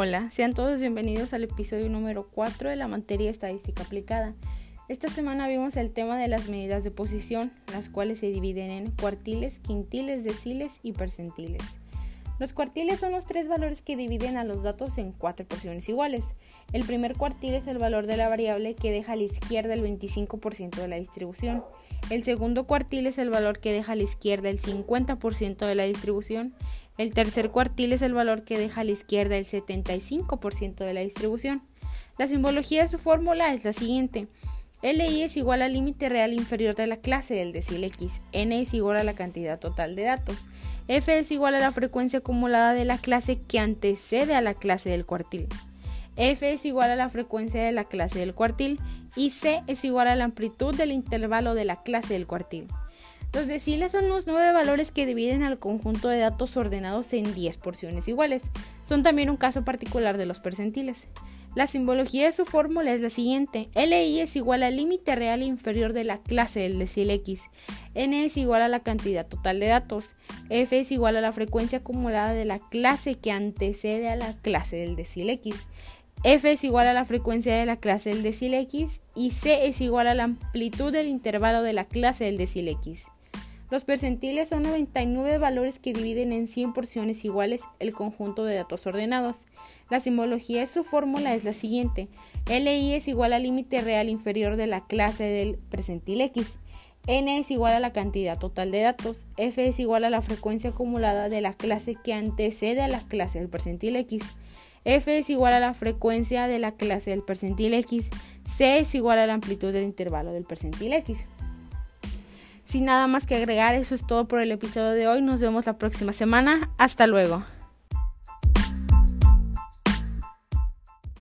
Hola, sean todos bienvenidos al episodio número 4 de la materia estadística aplicada. Esta semana vimos el tema de las medidas de posición, las cuales se dividen en cuartiles, quintiles, deciles y percentiles. Los cuartiles son los tres valores que dividen a los datos en cuatro porciones iguales. El primer cuartil es el valor de la variable que deja a la izquierda el 25% de la distribución. El segundo cuartil es el valor que deja a la izquierda el 50% de la distribución. El tercer cuartil es el valor que deja a la izquierda el 75% de la distribución. La simbología de su fórmula es la siguiente. LI es igual al límite real inferior de la clase del decil X. N es igual a la cantidad total de datos. F es igual a la frecuencia acumulada de la clase que antecede a la clase del cuartil. F es igual a la frecuencia de la clase del cuartil y C es igual a la amplitud del intervalo de la clase del cuartil. Los deciles son los nueve valores que dividen al conjunto de datos ordenados en 10 porciones iguales. Son también un caso particular de los percentiles. La simbología de su fórmula es la siguiente. LI es igual al límite real inferior de la clase del decil X. N es igual a la cantidad total de datos. F es igual a la frecuencia acumulada de la clase que antecede a la clase del decil X. F es igual a la frecuencia de la clase del decil X y C es igual a la amplitud del intervalo de la clase del decil X. Los percentiles son 99 valores que dividen en 100 porciones iguales el conjunto de datos ordenados. La simbología de su fórmula es la siguiente. LI es igual al límite real inferior de la clase del percentil X. N es igual a la cantidad total de datos. F es igual a la frecuencia acumulada de la clase que antecede a la clase del percentil X. F es igual a la frecuencia de la clase del percentil X. C es igual a la amplitud del intervalo del percentil X. Sin nada más que agregar, eso es todo por el episodio de hoy. Nos vemos la próxima semana. Hasta luego.